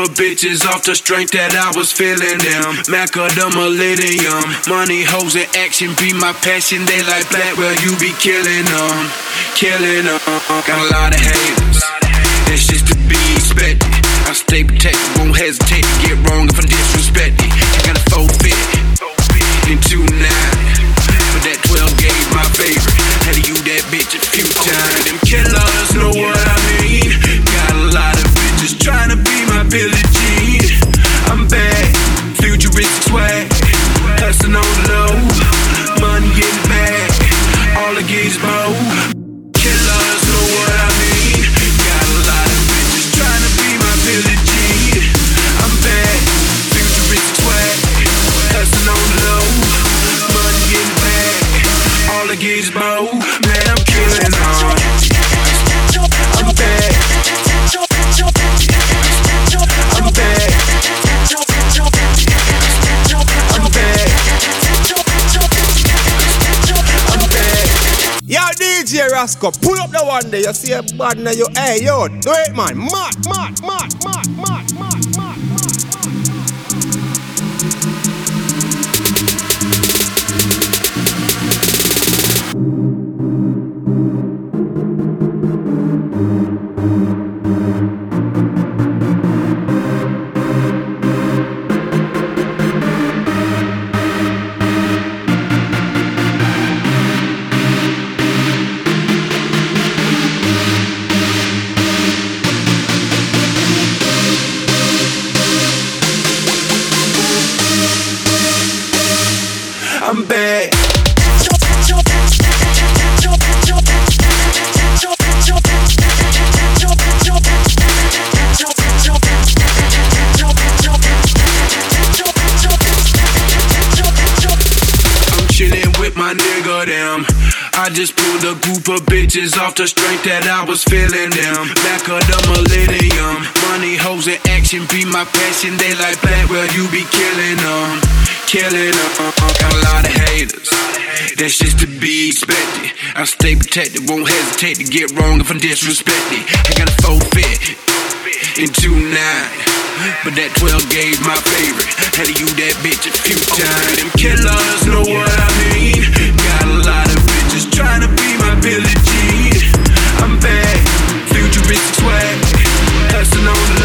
Of bitches off the strength that I was feeling them. Mac of the millennium. Money, hoes, and action be my passion. They like black, well, you be killing them. Killing them. Got a lot of haters. That's just to be expected. I stay protected, won't hesitate to get wrong if I'm disrespected. I got a forfeit in two nine. But that 12 gauge my favorite. Had to use that bitch a few times. Them killers know what I mean. Bitches trying to be my Billie Jean. I'm bad, futuristic swag. Hustling on the low, money getting back. All I get is. Pull up the one day. You see a bad now, you hey yo, do it man, mad, mad, I just pulled a group of bitches off the strength that I was feeling them. Back of the millennium. Money, hoes, and action be my passion. They like black, well, you be killing them. Killing them. Got a lot of haters. That's just to be expected. I stay protected, won't hesitate to get wrong if I'm disrespected. I got a forfeit in two nine. But that 12 gauge my favorite. Had to use that bitch a few times. Them killers know what I mean. Bitches trying to be my Billie Jean. I'm bad, futuristic swag. Hustling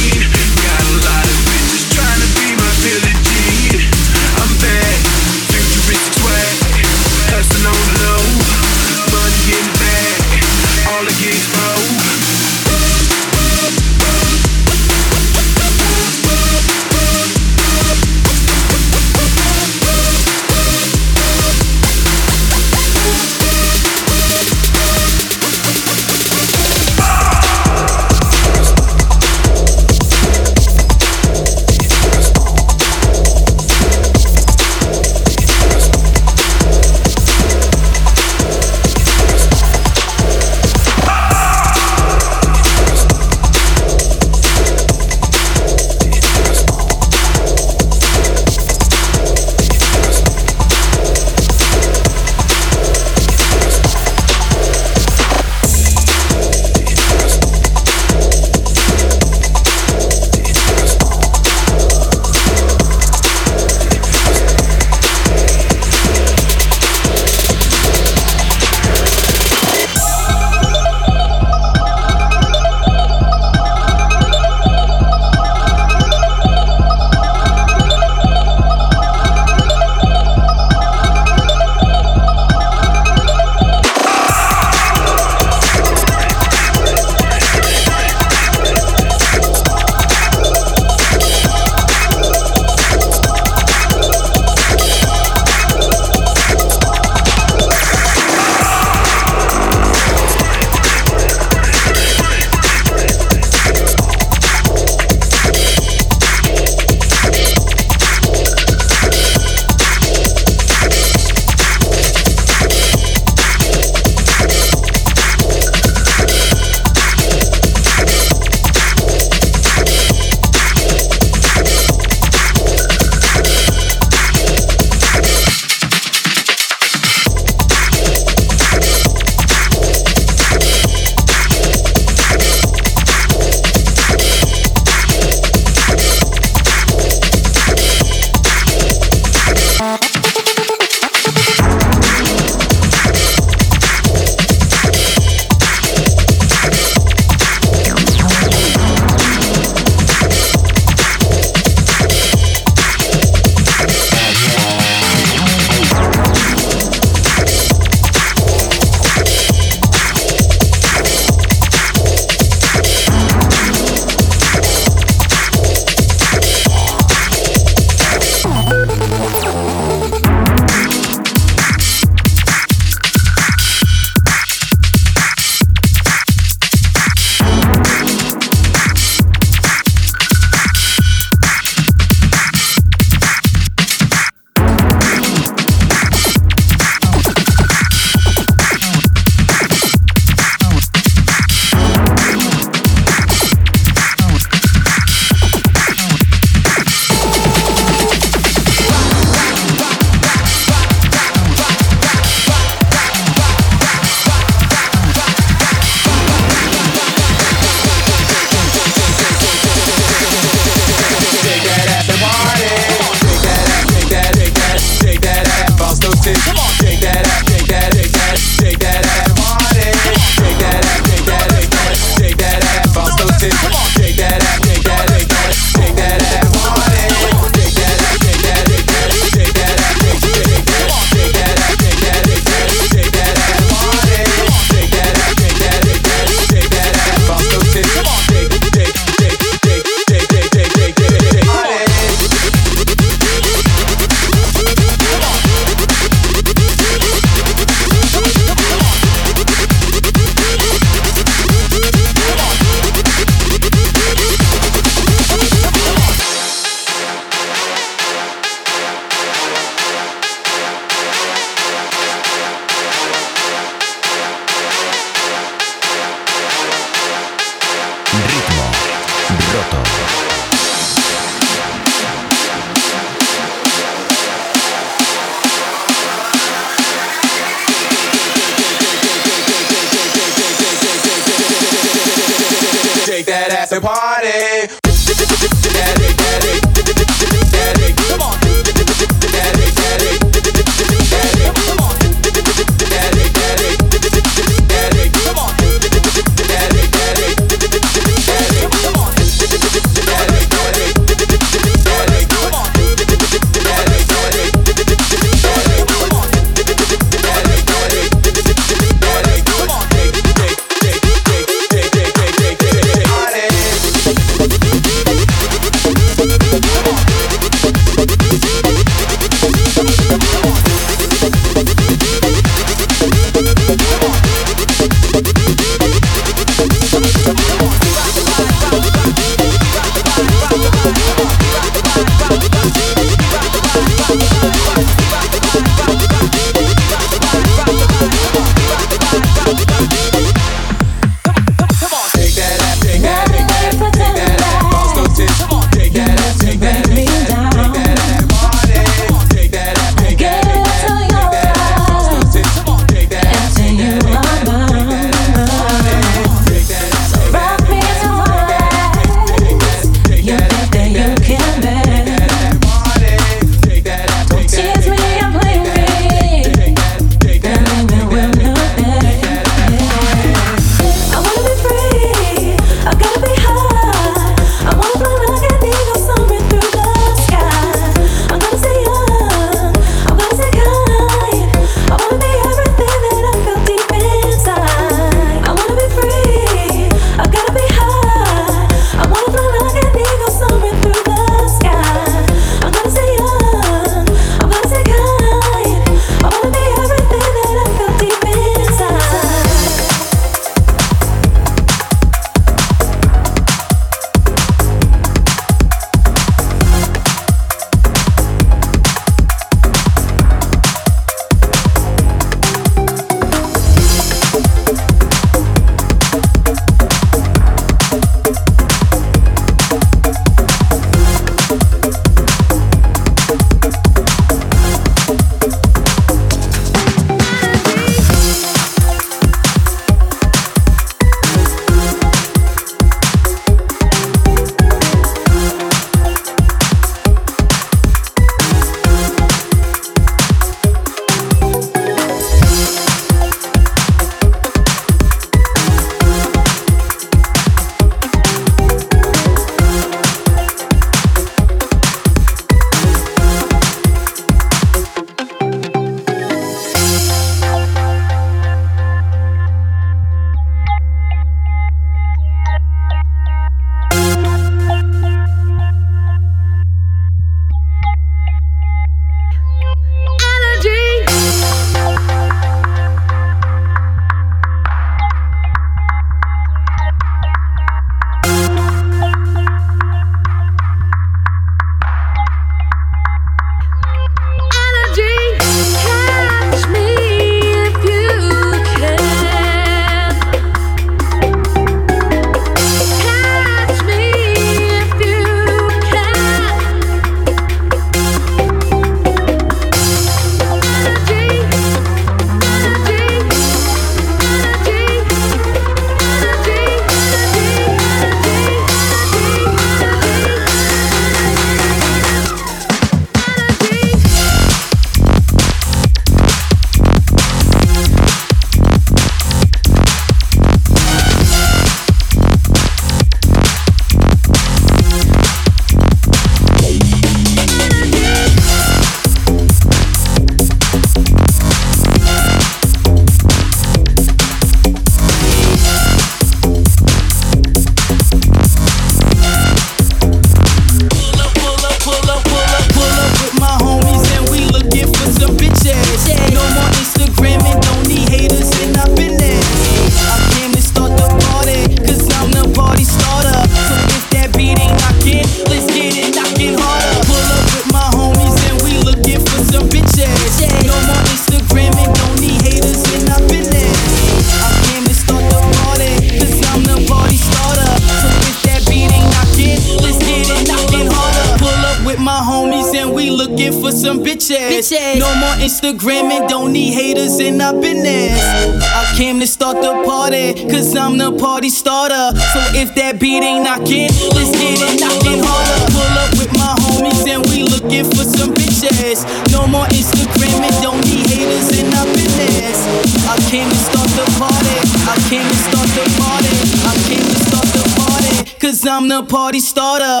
Instagram and don't need haters, and I've been there. I came to start the party, cause I'm the party starter. So if that beat ain't knocking, let's get it knocking harder. Pull up with my homies and we looking for some bitches. No more Instagram and don't need haters, and I've been there. I came to start the party, I came to start the party, I came to start the party, cause I'm the party starter.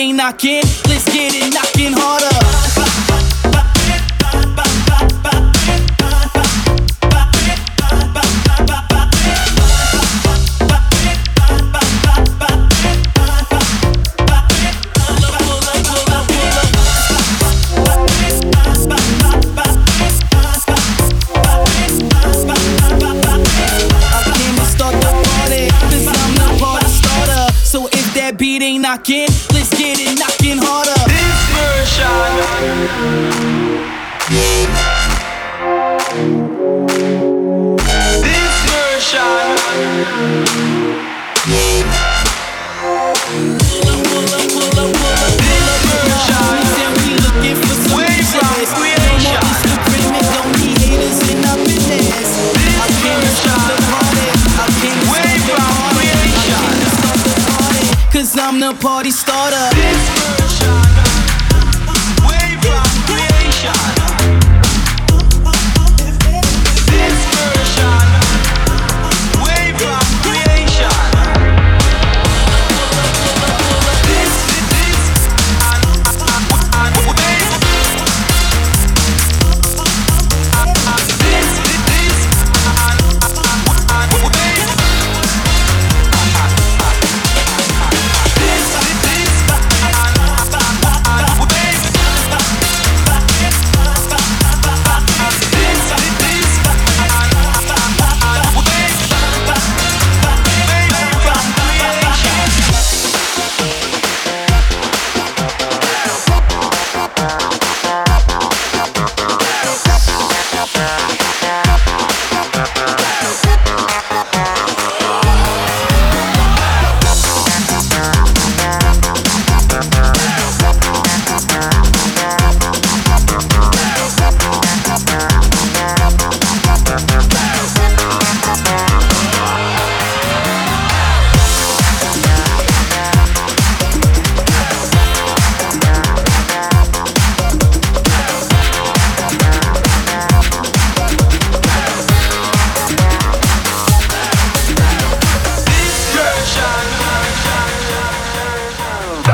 ain't knocking. Let's get it knocking harder.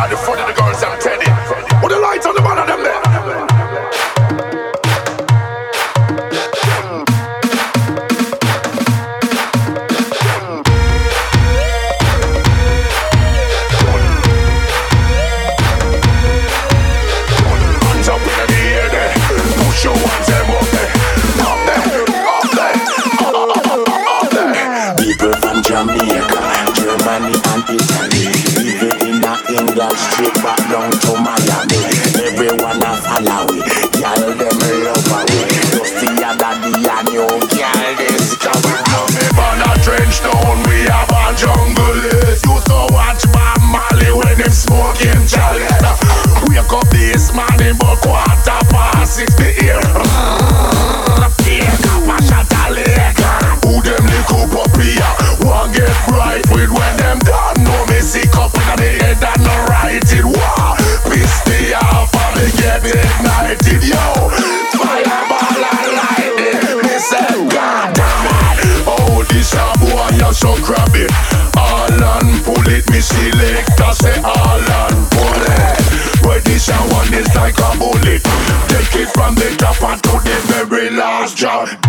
out in front of the girls, I'm telling selector say all and bullet. Where this one is like a bullet. Take it from the top and to the very last drop.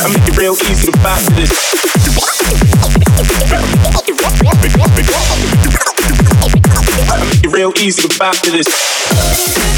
I make it real easy to buy this. I make it real easy to this.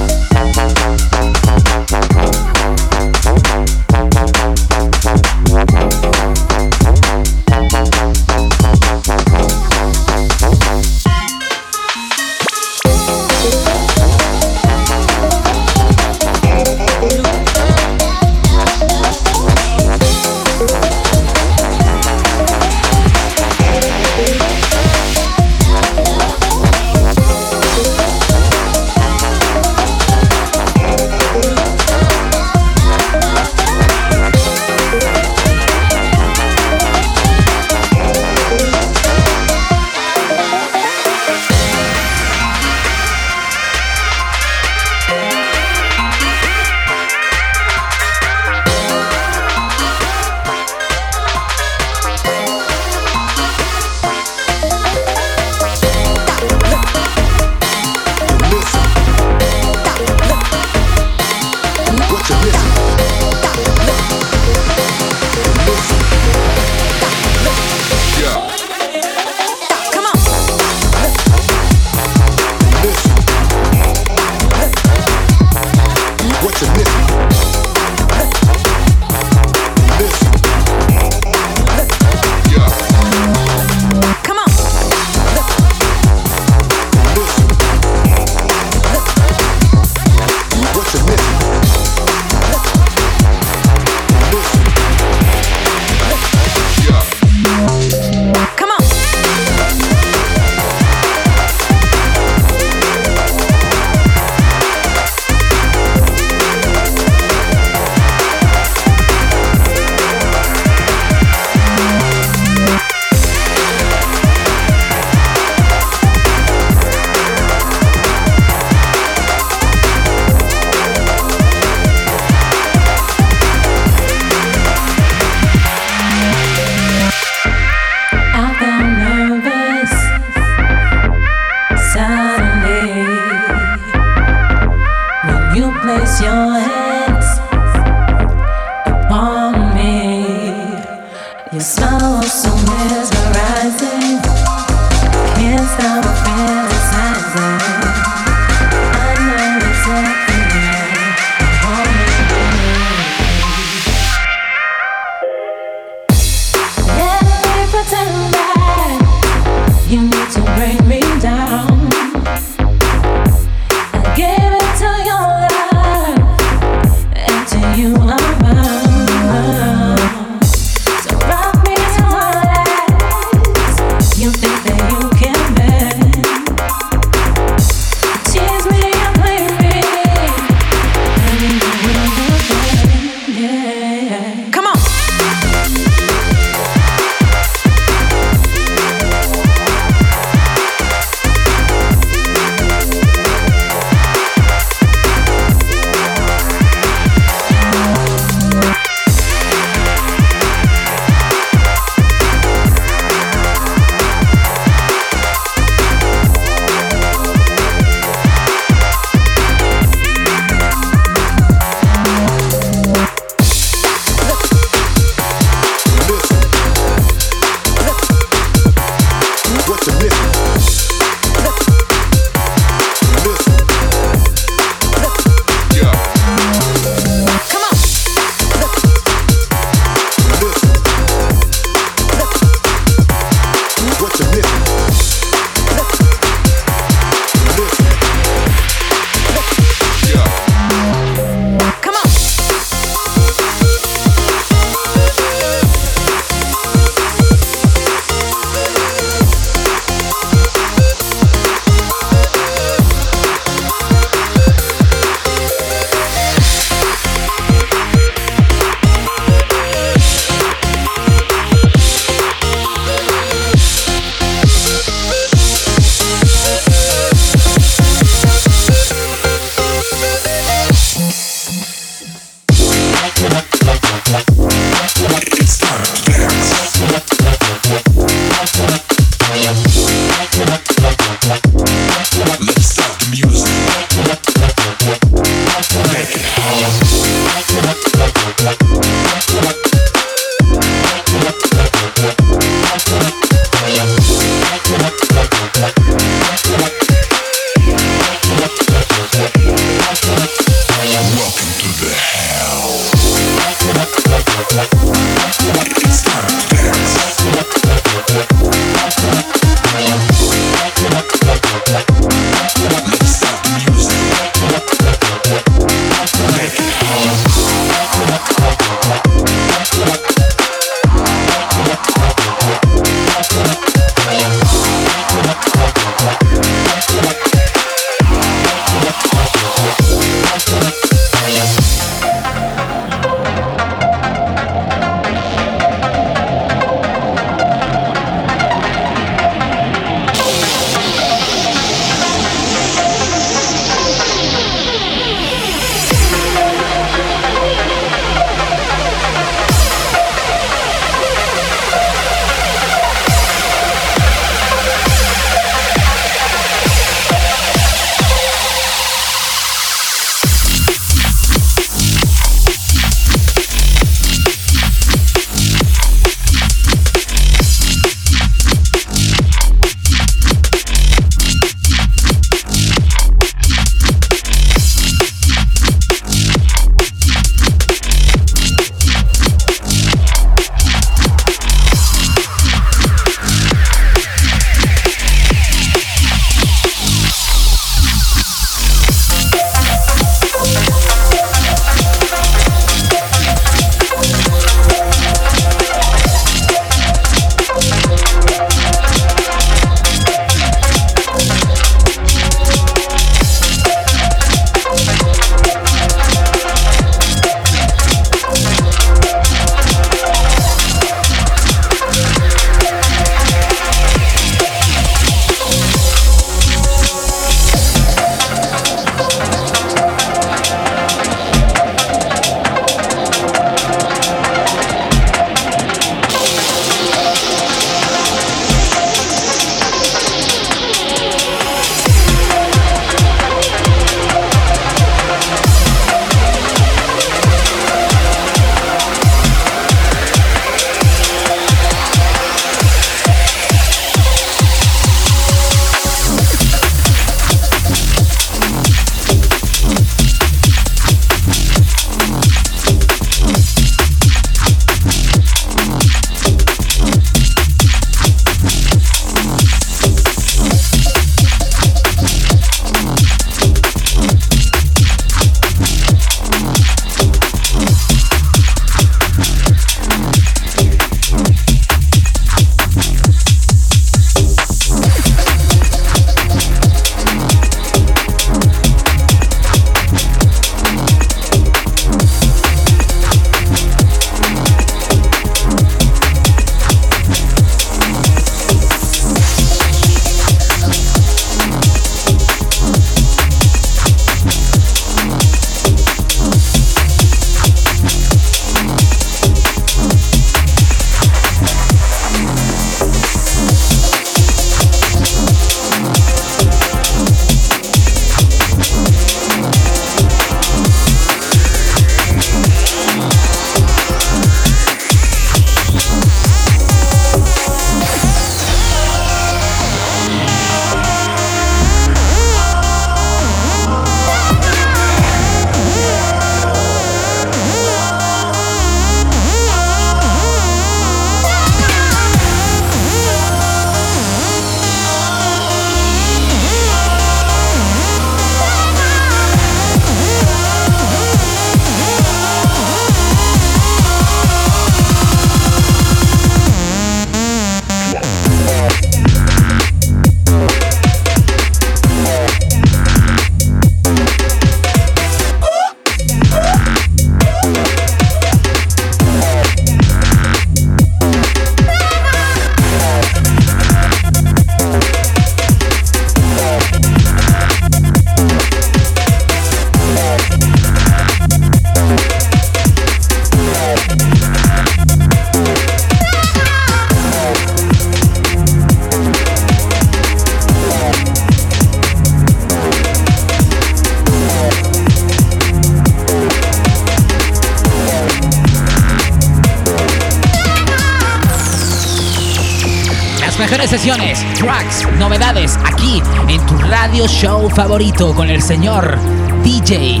Show favorito con el señor DJ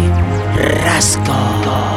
Rasco.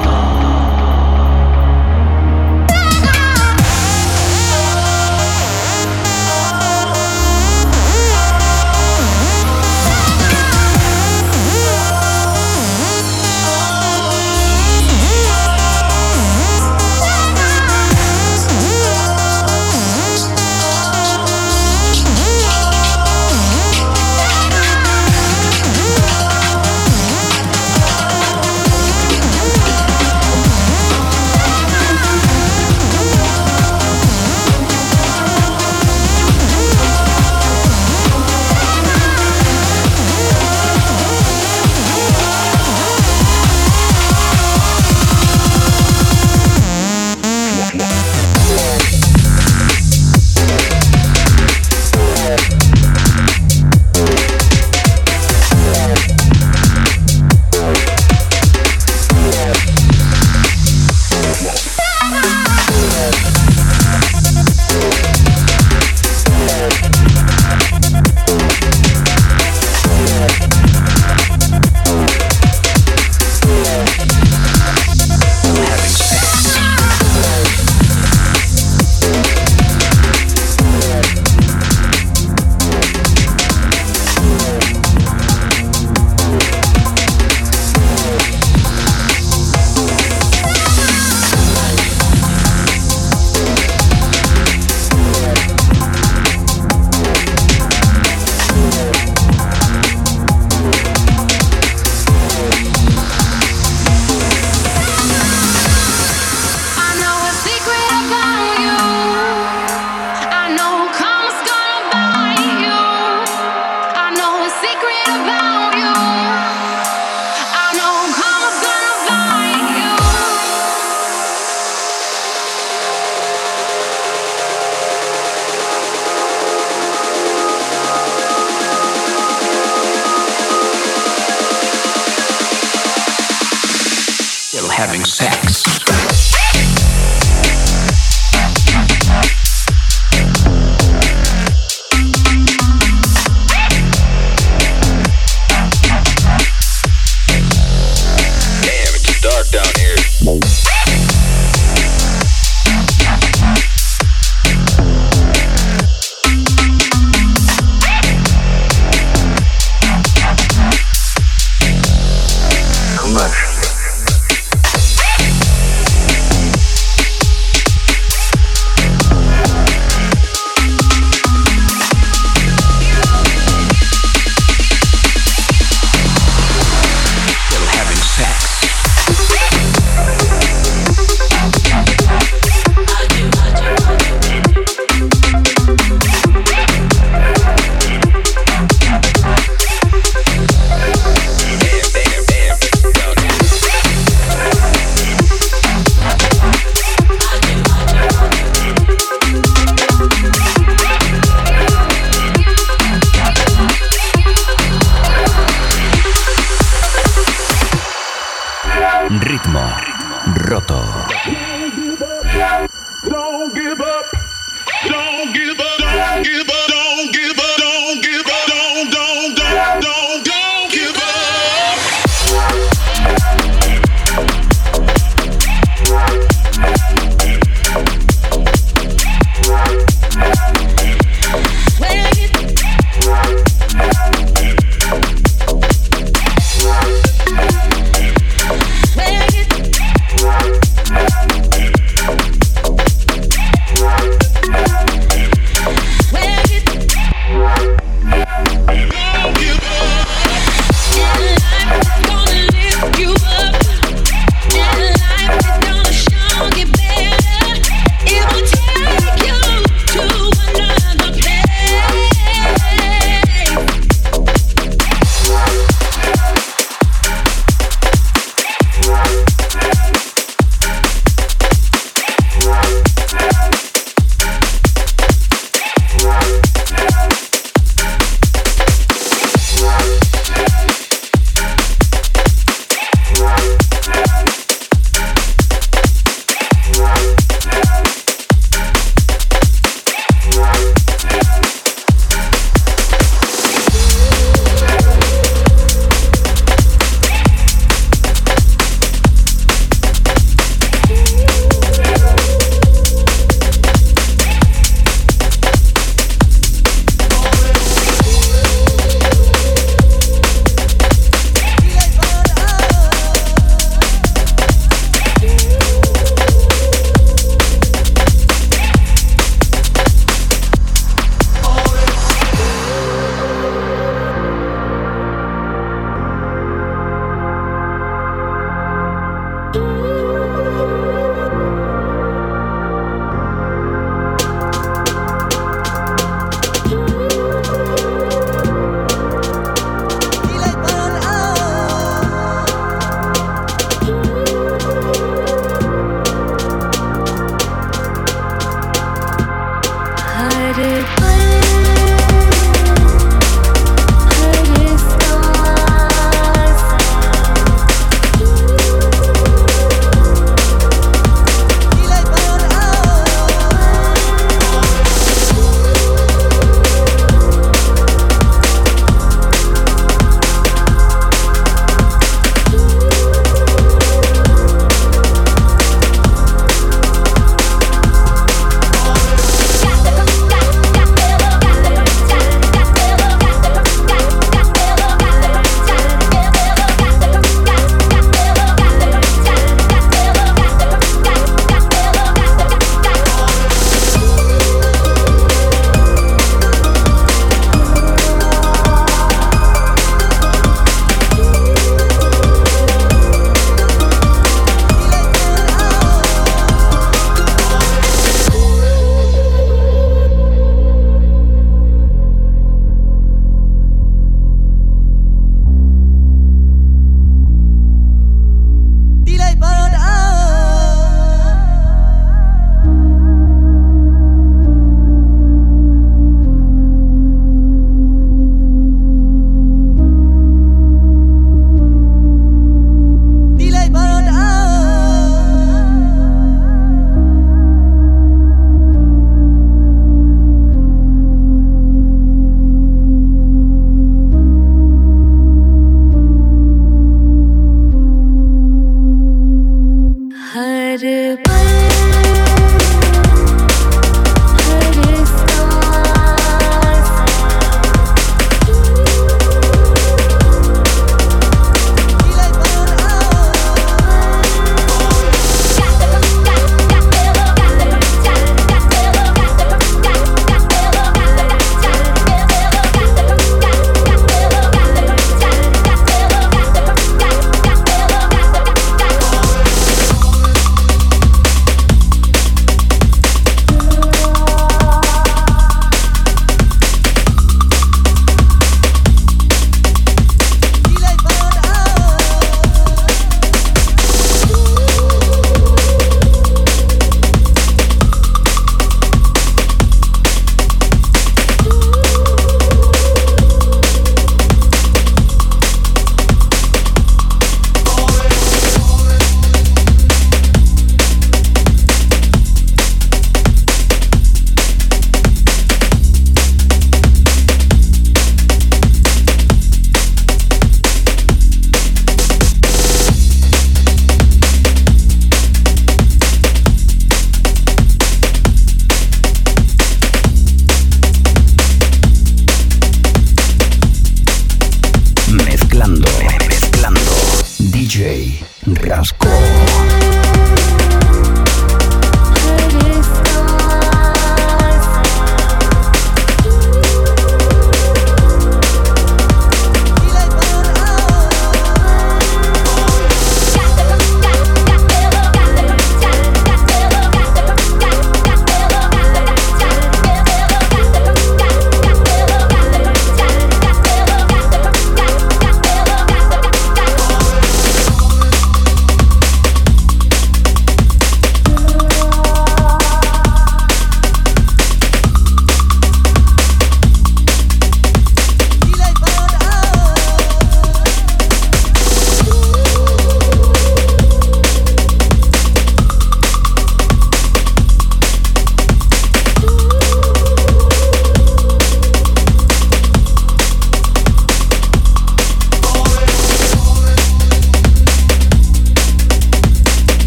having sex.